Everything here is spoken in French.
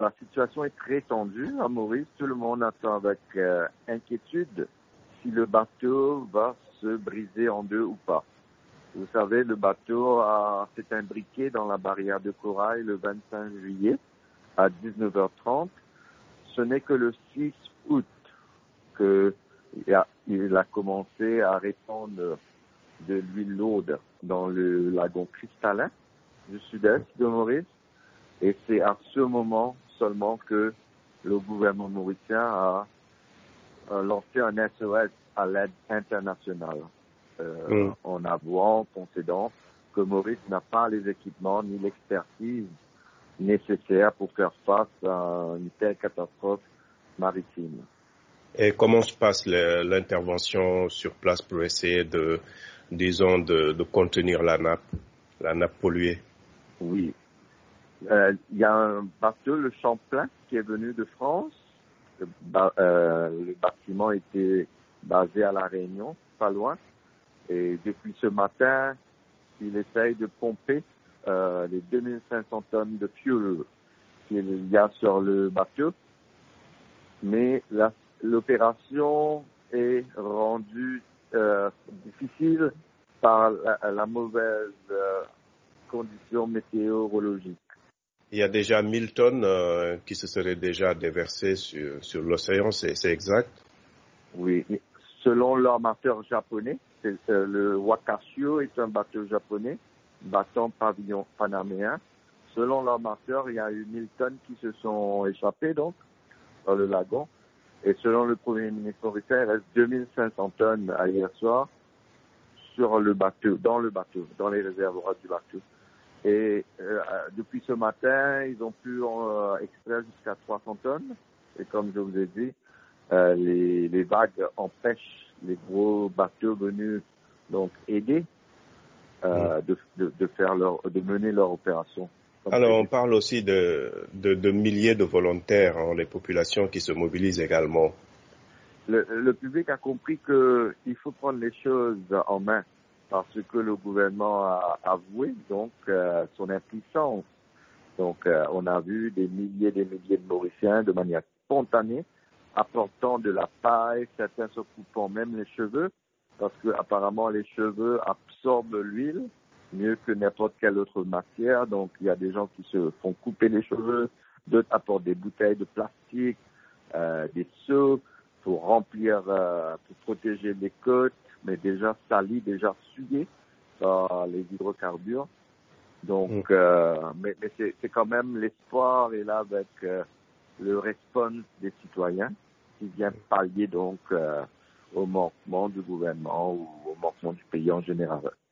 La situation est très tendue à Maurice. Tout le monde attend avec euh, inquiétude si le bateau va se briser en deux ou pas. Vous savez, le bateau s'est imbriqué dans la barrière de corail le 25 juillet à 19h30. Ce n'est que le 6 août qu'il a, a commencé à répandre de l'huile lourde dans le lagon cristallin du sud-est de Maurice. Et c'est à ce moment seulement que le gouvernement mauricien a, lancé un SOS à l'aide internationale, euh, mm. en avouant, concédant que Maurice n'a pas les équipements ni l'expertise nécessaire pour faire face à une telle catastrophe maritime. Et comment se passe l'intervention sur place pour essayer de, disons, de, de contenir la nappe, la nappe polluée? Oui. Euh, il y a un bateau, le Champlain, qui est venu de France. Le, euh, le bâtiment était basé à La Réunion, pas loin. Et depuis ce matin, il essaye de pomper euh, les 2500 tonnes de fuel qu'il y a sur le bateau. Mais l'opération est rendue euh, difficile par la, mauvaise condition météorologique. Il y a déjà 1000 tonnes euh, qui se seraient déjà déversées sur, sur l'océan, c'est exact? Oui, selon l'armateur japonais, le Wakashio est un bateau japonais battant pavillon panaméen. Selon l'armateur, il y a eu 1000 tonnes qui se sont échappées donc dans le lagon. Et selon le Premier ministre il reste 2500 tonnes hier soir sur le bateau, dans le bateau, dans les réservoirs du bateau. Et euh, depuis ce matin, ils ont pu euh, extraire jusqu'à 300 tonnes. Et comme je vous ai dit, euh, les, les, vagues empêchent les gros bateaux venus donc aider euh, de, de, de, faire leur, de mener leur opération. Alors, on parle aussi de, de, de milliers de volontaires, hein, les populations qui se mobilisent également. Le, le public a compris qu'il faut prendre les choses en main parce que le gouvernement a avoué donc euh, son impuissance. Donc, euh, on a vu des milliers et des milliers de Mauriciens de manière spontanée apportant de la paille, certains se coupant même les cheveux parce que apparemment les cheveux absorbent l'huile mieux que n'importe quelle autre matière. Donc, il y a des gens qui se font couper les cheveux, d'autres apportent des bouteilles de plastique, euh, des seaux pour remplir, euh, pour protéger les côtes, mais déjà salies, déjà souillées par les hydrocarbures. Donc, mm. euh, mais, mais c'est quand même l'espoir et là avec euh, le response des citoyens qui vient pallier donc euh, au manquement du gouvernement ou au manquement du pays en général.